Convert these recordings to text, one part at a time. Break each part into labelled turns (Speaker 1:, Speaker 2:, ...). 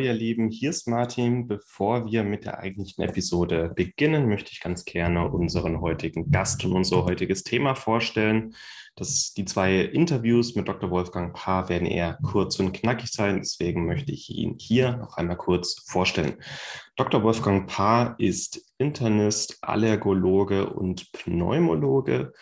Speaker 1: Ihr Lieben, hier ist Martin. Bevor wir mit der eigentlichen Episode beginnen, möchte ich ganz gerne unseren heutigen Gast und unser heutiges Thema vorstellen. Das, die zwei Interviews mit Dr. Wolfgang Paar werden eher kurz und knackig sein, deswegen möchte ich ihn hier noch einmal kurz vorstellen. Dr. Wolfgang Paar ist Internist, Allergologe und Pneumologe.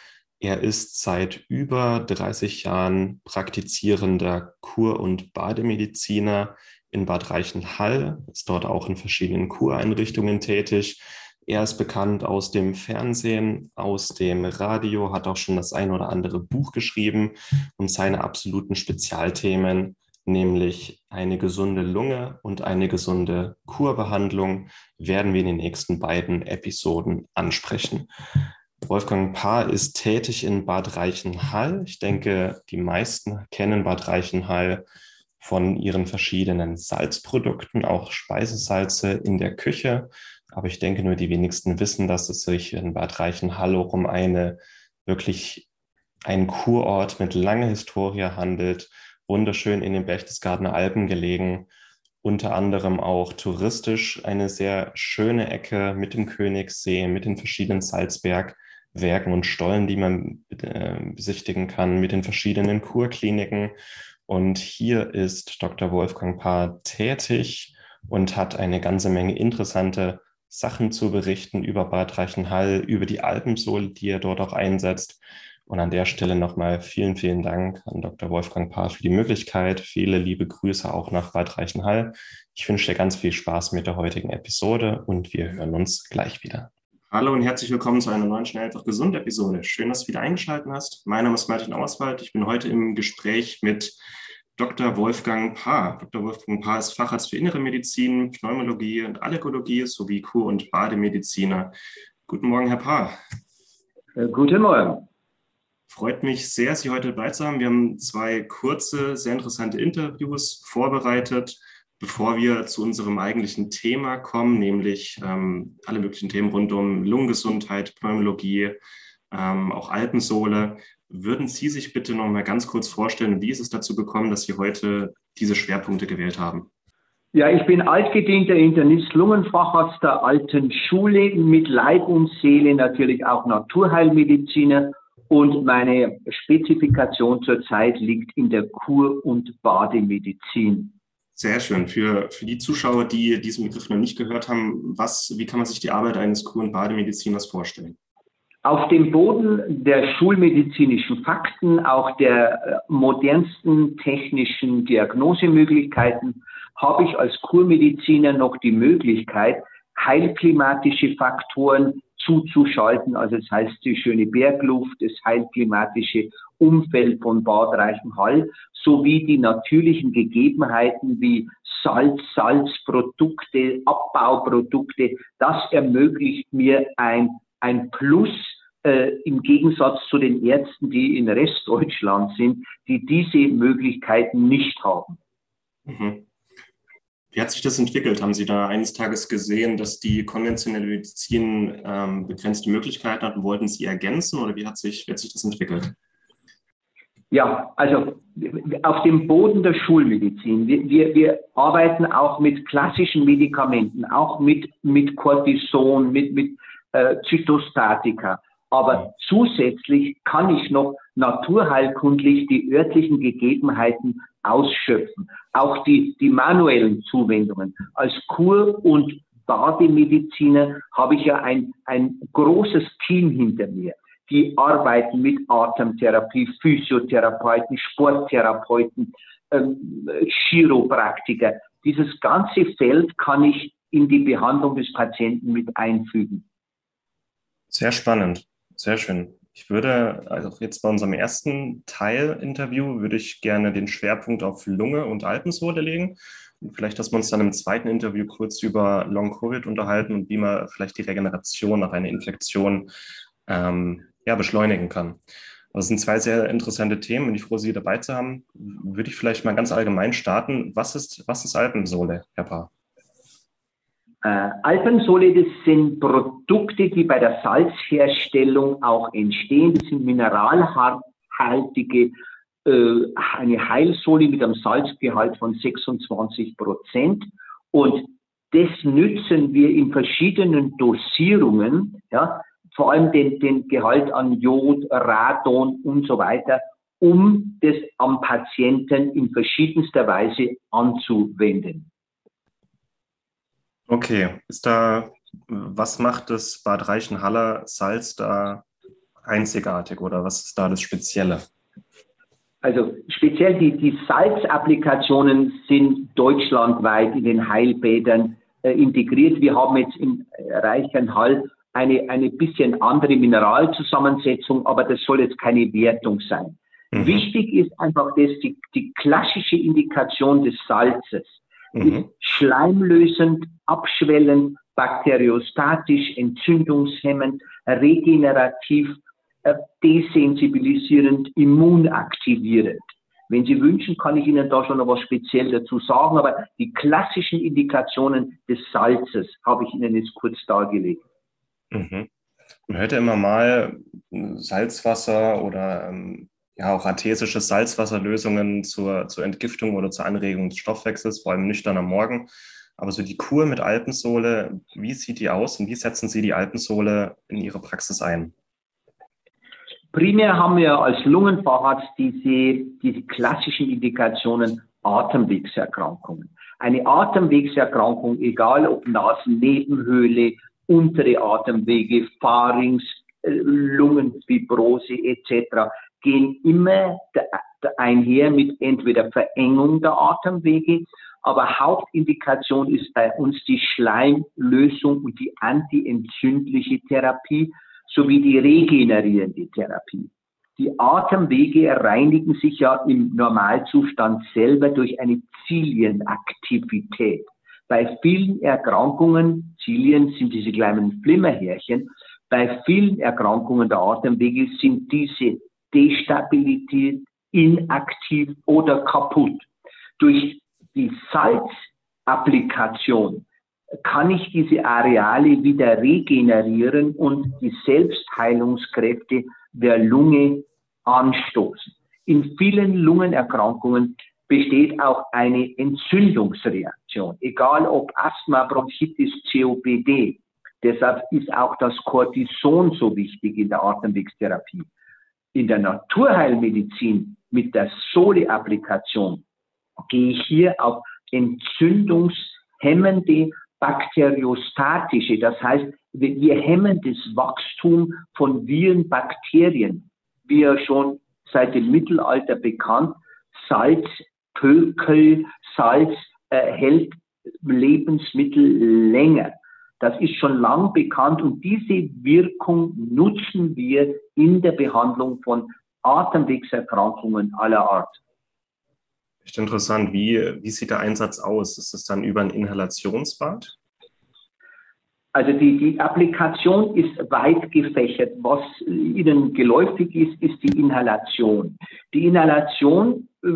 Speaker 1: Er ist seit über 30 Jahren praktizierender Kur- und Bademediziner in Bad Reichenhall, ist dort auch in verschiedenen Kureinrichtungen tätig. Er ist bekannt aus dem Fernsehen, aus dem Radio, hat auch schon das ein oder andere Buch geschrieben und seine absoluten Spezialthemen, nämlich eine gesunde Lunge und eine gesunde Kurbehandlung, werden wir in den nächsten beiden Episoden ansprechen. Wolfgang Paar ist tätig in Bad Reichenhall. Ich denke, die meisten kennen Bad Reichenhall von ihren verschiedenen Salzprodukten, auch Speisesalze in der Küche. Aber ich denke, nur die wenigsten wissen, dass es sich in Bad Reichenhall um eine wirklich einen Kurort mit langer Historie handelt, wunderschön in den Berchtesgadener Alpen gelegen, unter anderem auch touristisch eine sehr schöne Ecke mit dem Königssee, mit den verschiedenen Salzbergwerken und Stollen, die man äh, besichtigen kann, mit den verschiedenen Kurkliniken und hier ist Dr. Wolfgang Paar tätig und hat eine ganze Menge interessante Sachen zu berichten über Bad Reichenhall, über die Alpensohle, die er dort auch einsetzt. Und an der Stelle nochmal vielen, vielen Dank an Dr. Wolfgang Paar für die Möglichkeit. Viele liebe Grüße auch nach Bad Reichenhall. Ich wünsche dir ganz viel Spaß mit der heutigen Episode und wir hören uns gleich wieder. Hallo und herzlich willkommen zu einer neuen Schnell einfach gesund Episode. Schön, dass du wieder eingeschaltet hast. Mein Name ist Martin Auswald. Ich bin heute im Gespräch mit Dr. Wolfgang Paar. Dr. Wolfgang Paar ist Facharzt für Innere Medizin, Pneumologie und Allergologie sowie Kur- und Bademediziner. Guten Morgen, Herr Paar.
Speaker 2: Äh, guten Morgen.
Speaker 1: Freut mich sehr, Sie heute dabei zu haben. Wir haben zwei kurze, sehr interessante Interviews vorbereitet bevor wir zu unserem eigentlichen Thema kommen, nämlich ähm, alle möglichen Themen rund um Lungengesundheit, Pneumologie, ähm, auch Alpensohle, würden Sie sich bitte noch mal ganz kurz vorstellen, wie ist es dazu gekommen, dass Sie heute diese Schwerpunkte gewählt haben?
Speaker 2: Ja, ich bin altgedienter Internist, Lungenfacharzt der alten Schule, mit Leib und Seele natürlich auch Naturheilmediziner und meine Spezifikation zurzeit liegt in der Kur- und Bademedizin.
Speaker 1: Sehr schön. Für, für die Zuschauer, die diesen Begriff noch nicht gehört haben, was, wie kann man sich die Arbeit eines Kur- und Bademediziners vorstellen?
Speaker 2: Auf dem Boden der schulmedizinischen Fakten, auch der äh, modernsten technischen Diagnosemöglichkeiten, habe ich als Kurmediziner noch die Möglichkeit, heilklimatische Faktoren zuzuschalten. Also das heißt die schöne Bergluft, das heilklimatische Umfeld von Bad Reichenhall sowie die natürlichen Gegebenheiten wie Salz, Salzprodukte, Abbauprodukte. Das ermöglicht mir ein, ein Plus äh, im Gegensatz zu den Ärzten, die in Restdeutschland sind, die diese Möglichkeiten nicht haben.
Speaker 1: Mhm. Wie hat sich das entwickelt? Haben Sie da eines Tages gesehen, dass die konventionelle Medizin ähm, begrenzte Möglichkeiten hat und wollten Sie ergänzen oder wie hat sich, wie hat sich das entwickelt?
Speaker 2: Ja, also auf dem Boden der Schulmedizin. Wir, wir, wir arbeiten auch mit klassischen Medikamenten, auch mit, mit Cortison, mit, mit äh, Zytostatika. Aber zusätzlich kann ich noch naturheilkundlich die örtlichen Gegebenheiten ausschöpfen. Auch die, die manuellen Zuwendungen. Als Kur- und Bademediziner habe ich ja ein, ein großes Team hinter mir die arbeiten mit Atemtherapie, Physiotherapeuten, Sporttherapeuten, ähm, Chiropraktiker. Dieses ganze Feld kann ich in die Behandlung des Patienten mit einfügen.
Speaker 1: Sehr spannend, sehr schön. Ich würde, also jetzt bei unserem ersten Teil-Interview, würde ich gerne den Schwerpunkt auf Lunge und Alpensohle legen. Und vielleicht, dass wir uns dann im zweiten Interview kurz über Long-Covid unterhalten und wie man vielleicht die Regeneration nach einer Infektion ähm, ja, beschleunigen kann. Das sind zwei sehr interessante Themen und ich froh, Sie dabei zu haben. Würde ich vielleicht mal ganz allgemein starten. Was ist, was ist Alpensohle, Herr Paar?
Speaker 2: Äh, Alpensohle, das sind Produkte, die bei der Salzherstellung auch entstehen. Das sind mineralhaltige, äh, eine Heilsohle mit einem Salzgehalt von 26 Prozent. Und das nützen wir in verschiedenen Dosierungen, ja, vor allem den, den Gehalt an Jod, Radon und so weiter, um das am Patienten in verschiedenster Weise anzuwenden.
Speaker 1: Okay, ist da, was macht das Bad Reichenhaller Salz da einzigartig oder was ist da das Spezielle?
Speaker 2: Also speziell die, die Salzapplikationen sind deutschlandweit in den Heilbädern äh, integriert. Wir haben jetzt in Reichenhall eine, eine bisschen andere Mineralzusammensetzung, aber das soll jetzt keine Wertung sein. Mhm. Wichtig ist einfach das, die, die klassische Indikation des Salzes mhm. schleimlösend, abschwellend, bakteriostatisch, entzündungshemmend, regenerativ, äh, desensibilisierend, immunaktivierend. Wenn Sie wünschen, kann ich Ihnen da schon noch was speziell dazu sagen, aber die klassischen Indikationen des Salzes habe ich Ihnen jetzt kurz dargelegt.
Speaker 1: Mhm. Man hört ja immer mal Salzwasser oder ähm, ja auch artesische Salzwasserlösungen zur, zur Entgiftung oder zur Anregung des Stoffwechsels, vor allem nüchtern am Morgen. Aber so die Kur mit Alpensohle, wie sieht die aus und wie setzen Sie die Alpensohle in Ihre Praxis ein?
Speaker 2: Primär haben wir als Lungenfacharzt diese, diese klassischen Indikationen Atemwegserkrankungen. Eine Atemwegserkrankung, egal ob Nasennebenhöhle, untere Atemwege, Pharynx, äh, Lungenfibrose etc. gehen immer einher mit entweder Verengung der Atemwege, aber Hauptindikation ist bei uns die Schleimlösung und die antientzündliche Therapie sowie die regenerierende Therapie. Die Atemwege reinigen sich ja im Normalzustand selber durch eine Zilienaktivität. Bei vielen Erkrankungen, Zilien sind diese kleinen Flimmerhärchen, bei vielen Erkrankungen der Atemwege sind diese destabilisiert, inaktiv oder kaputt. Durch die Salzapplikation kann ich diese Areale wieder regenerieren und die Selbstheilungskräfte der Lunge anstoßen. In vielen Lungenerkrankungen besteht auch eine Entzündungsreaktion, egal ob Asthma, Bronchitis, COPD. Deshalb ist auch das Cortison so wichtig in der Atemwegstherapie. In der Naturheilmedizin mit der Sole-Applikation gehe ich hier auf entzündungshemmende bakteriostatische, das heißt, wir hemmen das Wachstum von Viren, Bakterien, wie ja schon seit dem Mittelalter bekannt, Salz Pökel, Salz äh, hält Lebensmittel länger. Das ist schon lang bekannt und diese Wirkung nutzen wir in der Behandlung von Atemwegserkrankungen aller Art.
Speaker 1: Echt interessant. Wie, wie sieht der Einsatz aus? Ist es dann über ein Inhalationsbad?
Speaker 2: Also die, die Applikation ist weit gefächert. Was Ihnen geläufig ist, ist die Inhalation. Die Inhalation äh,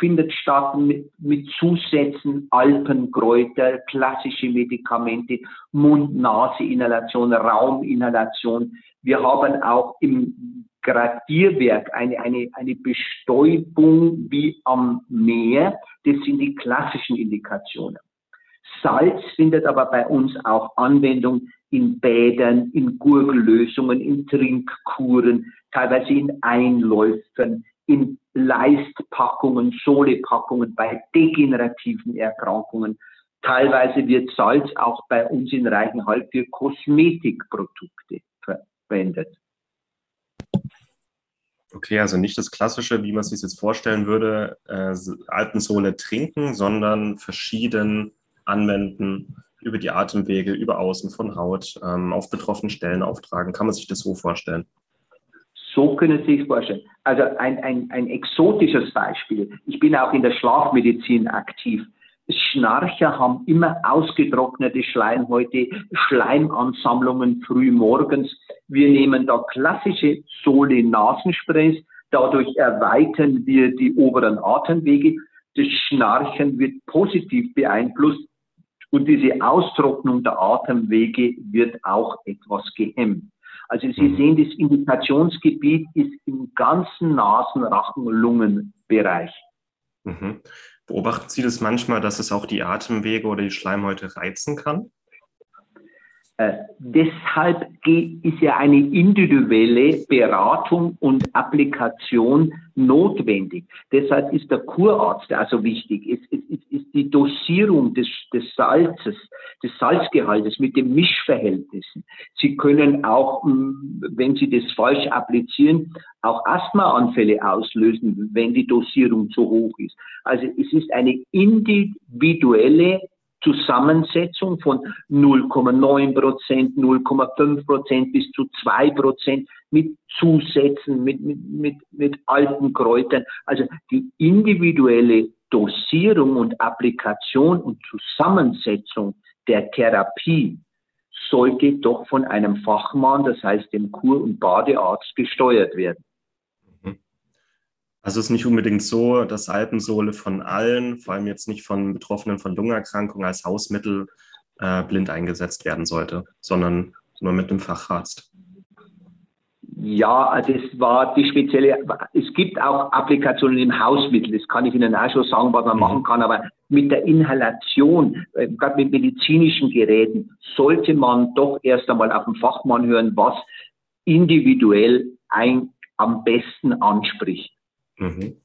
Speaker 2: findet statt mit, mit Zusätzen, Alpenkräuter, klassische Medikamente, Mund-Nase-Inhalation, Rauminhalation. Wir haben auch im Gradierwerk eine, eine, eine Bestäubung wie am Meer. Das sind die klassischen Indikationen. Salz findet aber bei uns auch Anwendung in Bädern, in Gurgellösungen, in Trinkkuren, teilweise in Einläufen, in Leistpackungen, Solepackungen bei degenerativen Erkrankungen. Teilweise wird Salz auch bei uns in Reichenhall für Kosmetikprodukte verwendet.
Speaker 1: Okay, also nicht das Klassische, wie man es sich jetzt vorstellen würde, äh, Alpensohle trinken, sondern verschieden anwenden, über die Atemwege, über Außen von Haut, ähm, auf betroffenen Stellen auftragen. Kann man sich das so vorstellen?
Speaker 2: So können Sie sich vorstellen. Also ein, ein, ein exotisches Beispiel. Ich bin auch in der Schlafmedizin aktiv. Schnarcher haben immer ausgetrocknete Schleimhäute, Schleimansammlungen früh morgens. Wir nehmen da klassische Sole-Nasensprays. Dadurch erweitern wir die oberen Atemwege. Das Schnarchen wird positiv beeinflusst und diese Austrocknung der Atemwege wird auch etwas gehemmt. Also Sie mhm. sehen, das Indikationsgebiet ist im ganzen Nasen-, Rachen-, Lungenbereich.
Speaker 1: Mhm. Beobachten Sie das manchmal, dass es auch die Atemwege oder die Schleimhäute reizen kann?
Speaker 2: Äh, deshalb ist ja eine individuelle Beratung und Applikation notwendig. Deshalb ist der Kurarzt also wichtig. Es, es, es ist die Dosierung des, des Salzes, des Salzgehaltes mit den Mischverhältnissen. Sie können auch, hm, wenn Sie das falsch applizieren, auch Asthmaanfälle auslösen, wenn die Dosierung zu hoch ist. Also es ist eine individuelle Zusammensetzung von 0,9 Prozent, 0,5 Prozent bis zu 2 Prozent mit Zusätzen, mit, mit, mit, mit alten Kräutern. Also die individuelle Dosierung und Applikation und Zusammensetzung der Therapie sollte doch von einem Fachmann, das heißt dem Kur- und Badearzt, gesteuert werden.
Speaker 1: Also es ist nicht unbedingt so, dass Alpensohle von allen, vor allem jetzt nicht von Betroffenen von Lungenerkrankungen als Hausmittel äh, blind eingesetzt werden sollte, sondern nur mit einem Facharzt.
Speaker 2: Ja, das war die spezielle, es gibt auch Applikationen im Hausmittel, das kann ich Ihnen auch schon sagen, was man mhm. machen kann, aber mit der Inhalation, äh, gerade mit medizinischen Geräten, sollte man doch erst einmal auf den Fachmann hören, was individuell ein, am besten anspricht.
Speaker 1: Mhm.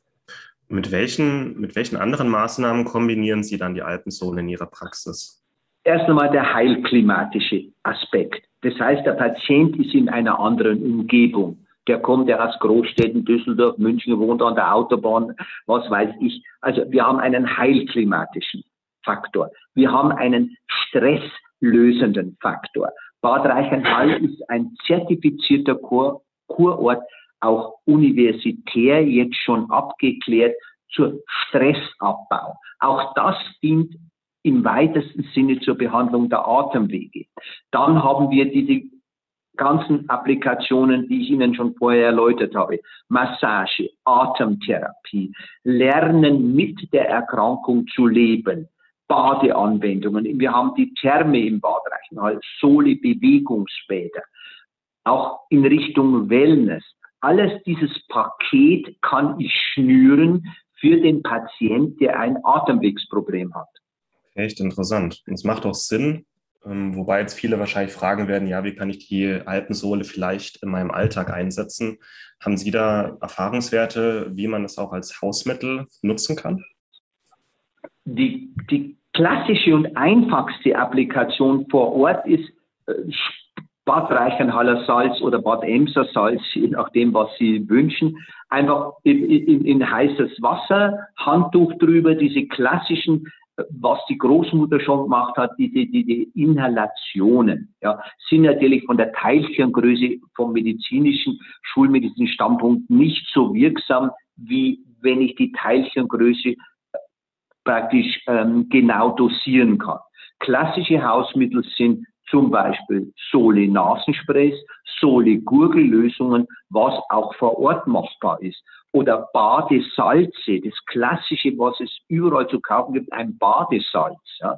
Speaker 1: Mit welchen, mit welchen anderen Maßnahmen kombinieren Sie dann die Alpensohle in Ihrer Praxis?
Speaker 2: Erst einmal der heilklimatische Aspekt. Das heißt, der Patient ist in einer anderen Umgebung. Der kommt ja aus Großstädten, Düsseldorf, München, wohnt an der Autobahn, was weiß ich. Also wir haben einen heilklimatischen Faktor. Wir haben einen stresslösenden Faktor. Bad Reichenhall ist ein zertifizierter Kur Kurort auch universitär jetzt schon abgeklärt zur Stressabbau. Auch das dient im weitesten Sinne zur Behandlung der Atemwege. Dann haben wir diese ganzen Applikationen, die ich Ihnen schon vorher erläutert habe. Massage, Atemtherapie, Lernen mit der Erkrankung zu leben, Badeanwendungen. Wir haben die Therme im Badreich, Sole Bewegungsbäder. Auch in Richtung Wellness. Alles dieses Paket kann ich schnüren für den Patient, der ein Atemwegsproblem hat.
Speaker 1: Echt interessant. Und es macht auch Sinn, ähm, wobei jetzt viele wahrscheinlich fragen werden, ja, wie kann ich die Alpensohle vielleicht in meinem Alltag einsetzen? Haben Sie da Erfahrungswerte, wie man es auch als Hausmittel nutzen kann?
Speaker 2: Die, die klassische und einfachste Applikation vor Ort ist äh, Bad Reichenhaller Salz oder Bad Emser Salz, je nachdem, was Sie wünschen. Einfach in, in, in heißes Wasser, Handtuch drüber, diese klassischen, was die Großmutter schon gemacht hat, diese, diese Inhalationen, ja, sind natürlich von der Teilchengröße vom medizinischen, schulmedizinischen Standpunkt nicht so wirksam, wie wenn ich die Teilchengröße praktisch ähm, genau dosieren kann. Klassische Hausmittel sind zum Beispiel Sole-Nasensprays, Sole-Gurgellösungen, was auch vor Ort machbar ist. Oder Badesalze, das klassische, was es überall zu kaufen gibt, ein Badesalz. Ja.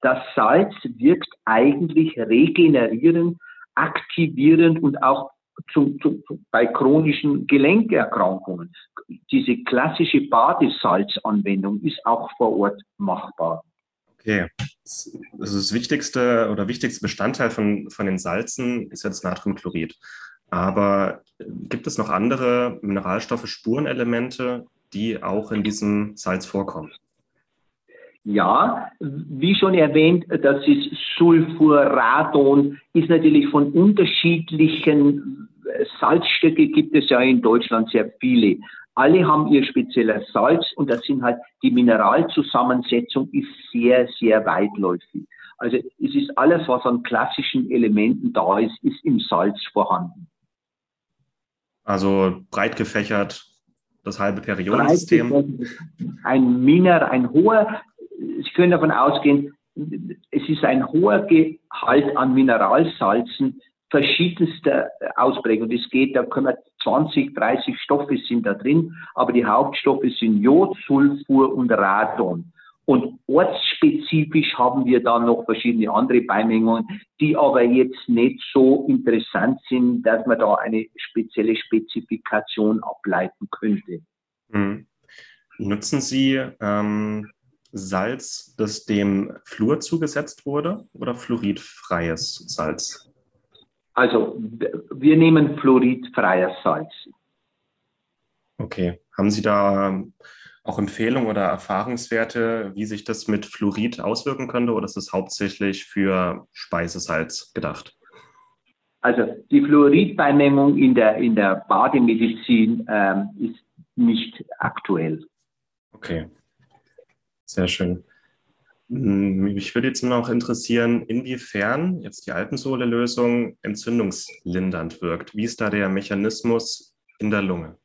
Speaker 2: Das Salz wirkt eigentlich regenerierend, aktivierend und auch zum, zum, bei chronischen Gelenkerkrankungen. Diese klassische Badesalzanwendung ist auch vor Ort machbar.
Speaker 1: Okay. Also das wichtigste oder wichtigste Bestandteil von, von den Salzen ist ja das Natriumchlorid. Aber gibt es noch andere Mineralstoffe, Spurenelemente, die auch in diesem Salz vorkommen?
Speaker 2: Ja, wie schon erwähnt, das ist Sulfuradon, ist natürlich von unterschiedlichen Salzstücke gibt es ja in Deutschland sehr viele. Alle haben ihr spezielles Salz und das sind halt, die Mineralzusammensetzung ist sehr, sehr weitläufig. Also es ist alles, was an klassischen Elementen da ist, ist im Salz vorhanden.
Speaker 1: Also breit gefächert, das halbe Periodensystem.
Speaker 2: Ein Miner, ein hoher, Sie können davon ausgehen, es ist ein hoher Gehalt an Mineralsalzen verschiedenster Ausprägung. Das geht, da können wir 20, 30 Stoffe sind da drin, aber die Hauptstoffe sind Jod, Sulfur und Radon. Und ortsspezifisch haben wir da noch verschiedene andere Beimengungen, die aber jetzt nicht so interessant sind, dass man da eine spezielle Spezifikation ableiten könnte.
Speaker 1: Mhm. Nutzen Sie ähm, Salz, das dem Fluor zugesetzt wurde oder fluoridfreies Salz?
Speaker 2: Also wir nehmen fluoridfreies Salz.
Speaker 1: Okay. Haben Sie da auch Empfehlungen oder Erfahrungswerte, wie sich das mit Fluorid auswirken könnte oder ist es hauptsächlich für Speisesalz gedacht?
Speaker 2: Also die Fluoridbeimengung in der, in der Bademedizin ähm, ist nicht aktuell.
Speaker 1: Okay, sehr schön. Hm, mich würde jetzt noch interessieren, inwiefern jetzt die Alpensohle-Lösung entzündungslindernd wirkt. Wie ist da der Mechanismus in der Lunge?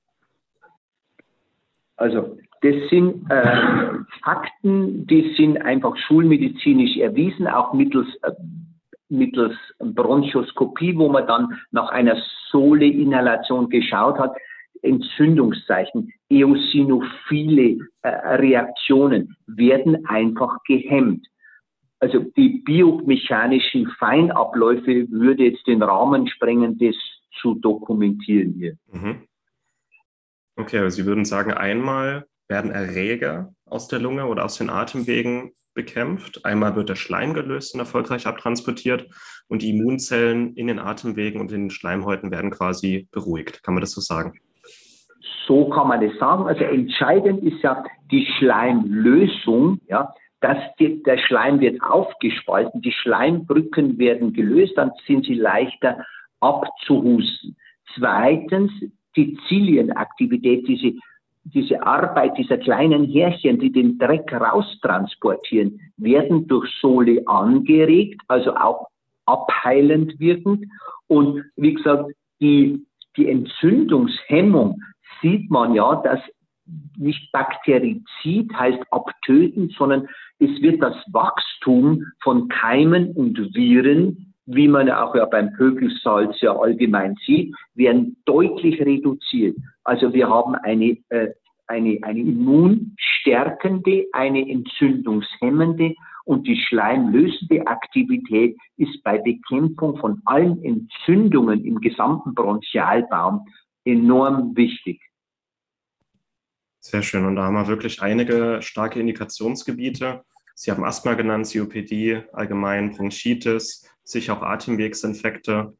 Speaker 2: Also das sind äh, Fakten, die sind einfach schulmedizinisch erwiesen, auch mittels, äh, mittels Bronchoskopie, wo man dann nach einer Sohle-Inhalation geschaut hat. Entzündungszeichen, eosinophile äh, Reaktionen werden einfach gehemmt. Also die biomechanischen Feinabläufe würde jetzt den Rahmen sprengen, das zu dokumentieren hier. Mhm.
Speaker 1: Okay, aber Sie würden sagen, einmal werden Erreger aus der Lunge oder aus den Atemwegen bekämpft. Einmal wird der Schleim gelöst und erfolgreich abtransportiert und die Immunzellen in den Atemwegen und in den Schleimhäuten werden quasi beruhigt. Kann man das so sagen?
Speaker 2: So kann man das sagen. Also entscheidend ist ja die Schleimlösung, ja, dass die, der Schleim wird aufgespalten, die Schleimbrücken werden gelöst, dann sind sie leichter abzuhusten. Zweitens, die Zilienaktivität, diese, diese Arbeit dieser kleinen Härchen, die den Dreck raustransportieren, werden durch Sohle angeregt, also auch abheilend wirkend. Und wie gesagt, die, die Entzündungshemmung sieht man ja, dass nicht Bakterizid heißt abtöten, sondern es wird das Wachstum von Keimen und Viren wie man auch ja beim Pökelsalz ja allgemein sieht, werden deutlich reduziert. Also wir haben eine, äh, eine, eine immunstärkende, eine entzündungshemmende und die schleimlösende Aktivität ist bei Bekämpfung von allen Entzündungen im gesamten Bronchialbaum enorm wichtig.
Speaker 1: Sehr schön. Und da haben wir wirklich einige starke Indikationsgebiete. Sie haben Asthma genannt, COPD, allgemein Bronchitis, sicher auch Atemwegsinfekte,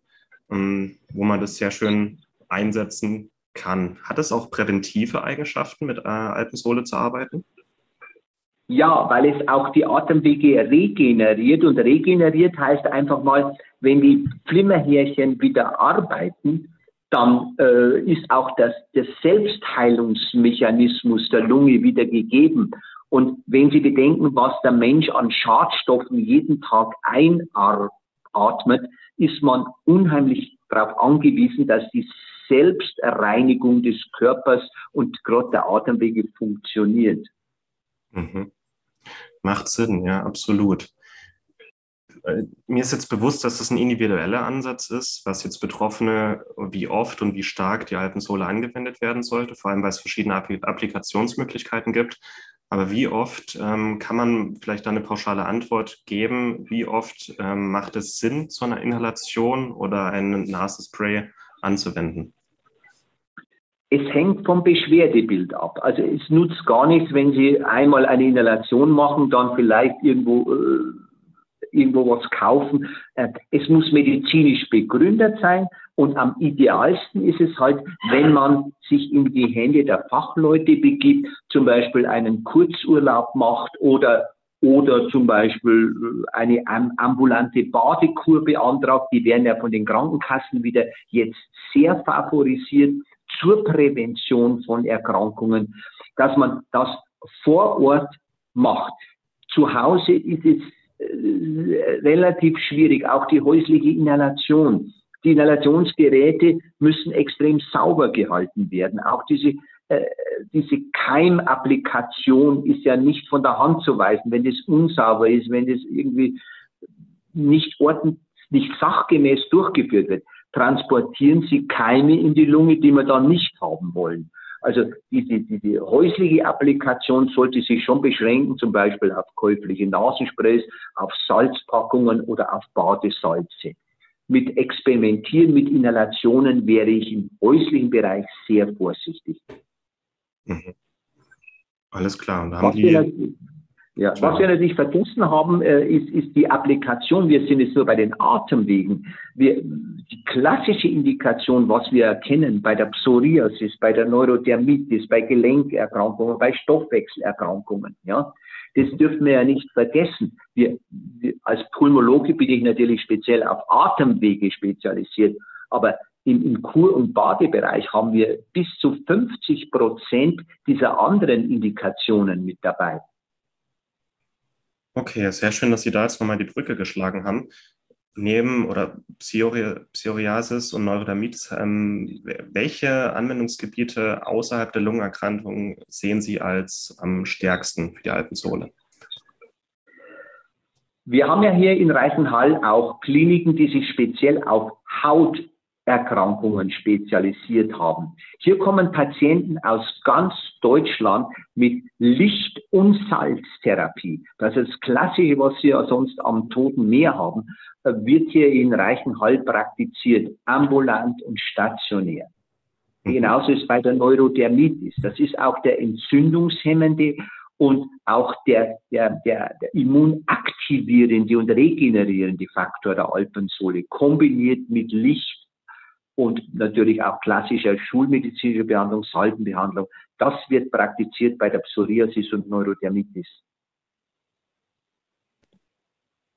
Speaker 1: ähm, wo man das sehr schön einsetzen kann. Hat es auch präventive Eigenschaften, mit äh, Alpensohle zu arbeiten?
Speaker 2: Ja, weil es auch die Atemwege regeneriert und regeneriert heißt einfach mal, wenn die Flimmerhärchen wieder arbeiten, dann äh, ist auch das, der Selbstheilungsmechanismus der Lunge wieder gegeben. Und wenn Sie bedenken, was der Mensch an Schadstoffen jeden Tag einatmet, ist man unheimlich darauf angewiesen, dass die Selbstreinigung des Körpers und gerade der Atemwege funktioniert.
Speaker 1: Mhm. Macht Sinn, ja, absolut. Äh, mir ist jetzt bewusst, dass das ein individueller Ansatz ist, was jetzt Betroffene, wie oft und wie stark die Alpensohle angewendet werden sollte, vor allem weil es verschiedene Applikationsmöglichkeiten gibt. Aber wie oft ähm, kann man vielleicht da eine pauschale Antwort geben? Wie oft ähm, macht es Sinn, so eine Inhalation oder ein Nasenspray anzuwenden?
Speaker 2: Es hängt vom Beschwerdebild ab. Also es nutzt gar nichts, wenn Sie einmal eine Inhalation machen, dann vielleicht irgendwo äh, irgendwo was kaufen. Äh, es muss medizinisch begründet sein und am idealsten ist es halt, wenn man sich in die Hände der Fachleute begibt, zum Beispiel einen Kurzurlaub macht oder oder zum Beispiel äh, eine ambulante Badekur beantragt. Die werden ja von den Krankenkassen wieder jetzt sehr favorisiert zur Prävention von Erkrankungen, dass man das vor Ort macht. Zu Hause ist es relativ schwierig, auch die häusliche Inhalation. Die Inhalationsgeräte müssen extrem sauber gehalten werden. Auch diese, äh, diese Keimapplikation ist ja nicht von der Hand zu weisen, wenn das unsauber ist, wenn das irgendwie nicht ordentlich, nicht sachgemäß durchgeführt wird, transportieren sie Keime in die Lunge, die wir dann nicht haben wollen. Also diese, diese häusliche Applikation sollte sich schon beschränken, zum Beispiel auf käufliche Nasensprays, auf Salzpackungen oder auf Badesalze. Mit Experimentieren mit Inhalationen wäre ich im häuslichen Bereich sehr vorsichtig.
Speaker 1: Mhm. Alles klar. Und haben die,
Speaker 2: ja, was wir natürlich vergessen haben, äh, ist, ist die Applikation. Wir sind jetzt nur bei den Atemwegen. Wir, die klassische Indikation, was wir erkennen bei der Psoriasis, bei der Neurodermitis, bei Gelenkerkrankungen, bei Stoffwechselerkrankungen, ja, das dürfen wir ja nicht vergessen. Wir, wir, als Pulmologe bin ich natürlich speziell auf Atemwege spezialisiert, aber im, im Kur- und Badebereich haben wir bis zu 50 Prozent dieser anderen Indikationen mit dabei.
Speaker 1: Okay, sehr schön, dass Sie da jetzt nochmal die Brücke geschlagen haben. Neben oder Psori Psoriasis und Neurodermitis, ähm, welche Anwendungsgebiete außerhalb der Lungenerkrankungen sehen Sie als am stärksten für die Alpenzone?
Speaker 2: Wir haben ja hier in Reichenhall auch Kliniken, die sich speziell auf Haut Erkrankungen spezialisiert haben. Hier kommen Patienten aus ganz Deutschland mit Licht- und Salztherapie. Das ist das Klassische, was wir sonst am Toten Meer haben, äh, wird hier in Reichenhall praktiziert, ambulant und stationär. Mhm. Genauso ist bei der Neurodermitis. Das ist auch der entzündungshemmende und auch der, der, der, der immunaktivierende und regenerierende Faktor der Alpensohle kombiniert mit Licht und natürlich auch klassische schulmedizinische Behandlung, Salbenbehandlung. Das wird praktiziert bei der Psoriasis und Neurodermitis.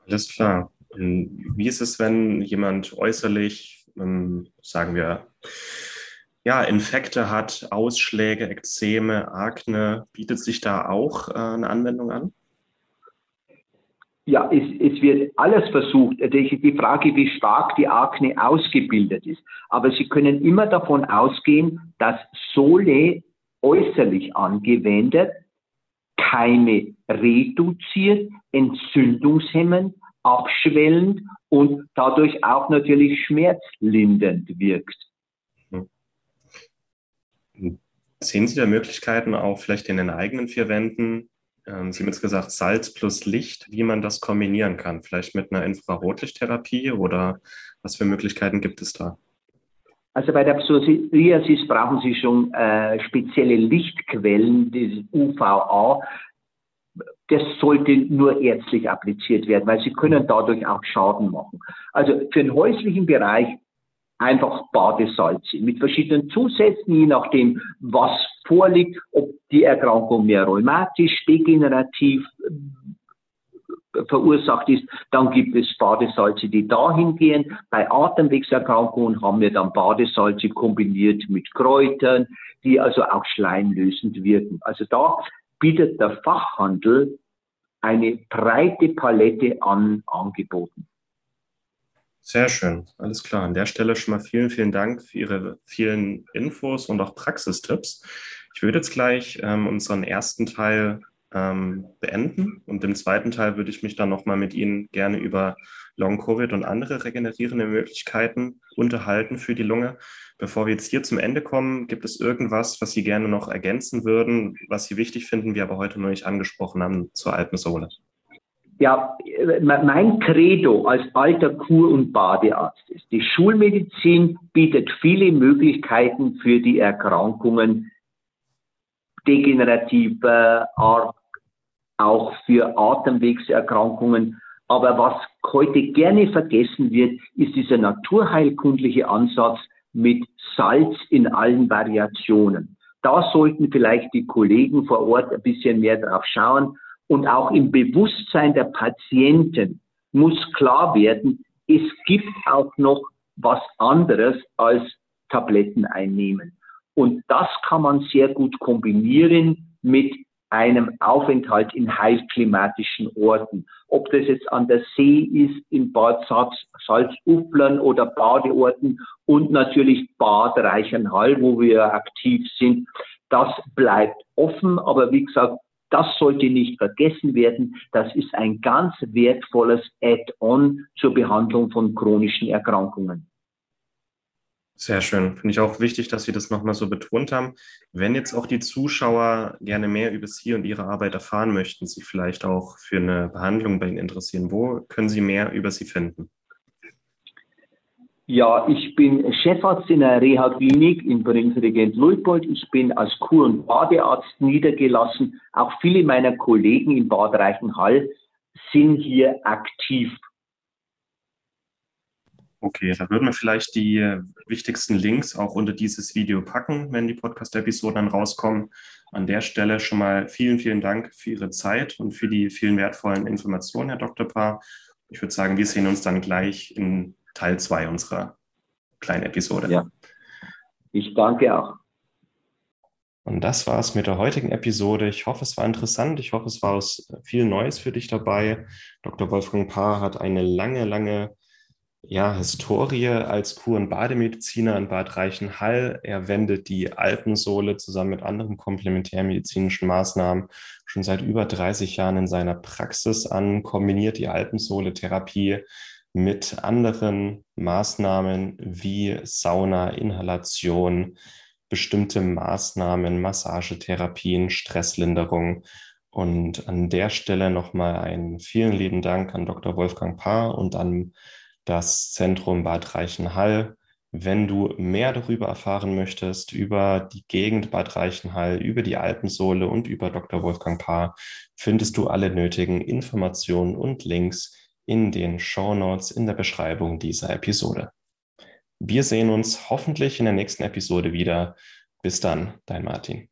Speaker 1: Alles klar. Wie ist es, wenn jemand äußerlich, ähm, sagen wir, ja, Infekte hat, Ausschläge, Ekzeme, Akne, bietet sich da auch äh, eine Anwendung an?
Speaker 2: Ja, es, es wird alles versucht. Die Frage, wie stark die Akne ausgebildet ist. Aber Sie können immer davon ausgehen, dass Sole äußerlich angewendet Keime reduziert, entzündungshemmend, abschwellend und dadurch auch natürlich schmerzlindernd wirkt. Hm.
Speaker 1: Sehen Sie da Möglichkeiten auch vielleicht in den eigenen vier Wänden ähm, Sie haben jetzt gesagt, Salz plus Licht, wie man das kombinieren kann. Vielleicht mit einer Infrarotlichttherapie oder was für Möglichkeiten gibt es da?
Speaker 2: Also bei der Psoriasis brauchen Sie schon äh, spezielle Lichtquellen, das UVA. Das sollte nur ärztlich appliziert werden, weil Sie können dadurch auch Schaden machen. Also für den häuslichen Bereich einfach Badesalze mit verschiedenen Zusätzen, je nachdem, was vorliegt, ob die Erkrankung mehr rheumatisch, degenerativ äh, verursacht ist, dann gibt es Badesalze, die dahin gehen. Bei Atemwegserkrankungen haben wir dann Badesalze kombiniert mit Kräutern, die also auch schleimlösend wirken. Also da bietet der Fachhandel eine breite Palette an Angeboten.
Speaker 1: Sehr schön, alles klar. An der Stelle schon mal vielen, vielen Dank für Ihre vielen Infos und auch Praxistipps. Ich würde jetzt gleich ähm, unseren ersten Teil ähm, beenden und im zweiten Teil würde ich mich dann nochmal mit Ihnen gerne über Long-Covid und andere regenerierende Möglichkeiten unterhalten für die Lunge. Bevor wir jetzt hier zum Ende kommen, gibt es irgendwas, was Sie gerne noch ergänzen würden, was Sie wichtig finden, wir aber heute noch nicht angesprochen haben zur Alpensohle?
Speaker 2: Ja, mein Credo als alter Kur- und Badearzt ist, die Schulmedizin bietet viele Möglichkeiten für die Erkrankungen degenerativer Art, auch für Atemwegserkrankungen. Aber was heute gerne vergessen wird, ist dieser naturheilkundliche Ansatz mit Salz in allen Variationen. Da sollten vielleicht die Kollegen vor Ort ein bisschen mehr drauf schauen und auch im Bewusstsein der Patienten muss klar werden, es gibt auch noch was anderes als Tabletten einnehmen. Und das kann man sehr gut kombinieren mit einem Aufenthalt in heilklimatischen Orten. Ob das jetzt an der See ist, in Bad Salzuflern oder Badeorten und natürlich Bad Reichenhall, wo wir aktiv sind. Das bleibt offen, aber wie gesagt, das sollte nicht vergessen werden. Das ist ein ganz wertvolles Add-on zur Behandlung von chronischen Erkrankungen.
Speaker 1: Sehr schön. Finde ich auch wichtig, dass Sie das nochmal so betont haben. Wenn jetzt auch die Zuschauer gerne mehr über Sie und Ihre Arbeit erfahren möchten, sich vielleicht auch für eine Behandlung bei Ihnen interessieren, wo können Sie mehr über Sie finden?
Speaker 2: Ja, ich bin Chefarzt in der Reha-Klinik in Prinzregent Luitpold. Ich bin als Kur- und Badearzt niedergelassen. Auch viele meiner Kollegen in Bad Reichenhall sind hier aktiv.
Speaker 1: Okay, da würden wir vielleicht die äh, wichtigsten Links auch unter dieses Video packen, wenn die Podcast-Episoden dann rauskommen. An der Stelle schon mal vielen, vielen Dank für Ihre Zeit und für die vielen wertvollen Informationen, Herr Dr. Paar. Ich würde sagen, wir sehen uns dann gleich in Teil 2 unserer kleinen Episode.
Speaker 2: Ja, ich danke auch.
Speaker 1: Und das war es mit der heutigen Episode. Ich hoffe, es war interessant. Ich hoffe, es war viel Neues für dich dabei. Dr. Wolfgang Paar hat eine lange, lange ja, Historie als Kur- und Bademediziner in Bad Reichenhall. Er wendet die Alpensohle zusammen mit anderen komplementärmedizinischen Maßnahmen schon seit über 30 Jahren in seiner Praxis an, kombiniert die Alpensohle-Therapie mit anderen Maßnahmen wie Sauna, Inhalation, bestimmte Maßnahmen, Massagetherapien, Stresslinderung. Und an der Stelle nochmal einen vielen lieben Dank an Dr. Wolfgang Paar und an das Zentrum Bad Reichenhall. Wenn du mehr darüber erfahren möchtest, über die Gegend Bad Reichenhall, über die Alpensohle und über Dr. Wolfgang Paar, findest du alle nötigen Informationen und Links in den Show Notes in der Beschreibung dieser Episode. Wir sehen uns hoffentlich in der nächsten Episode wieder. Bis dann, dein Martin.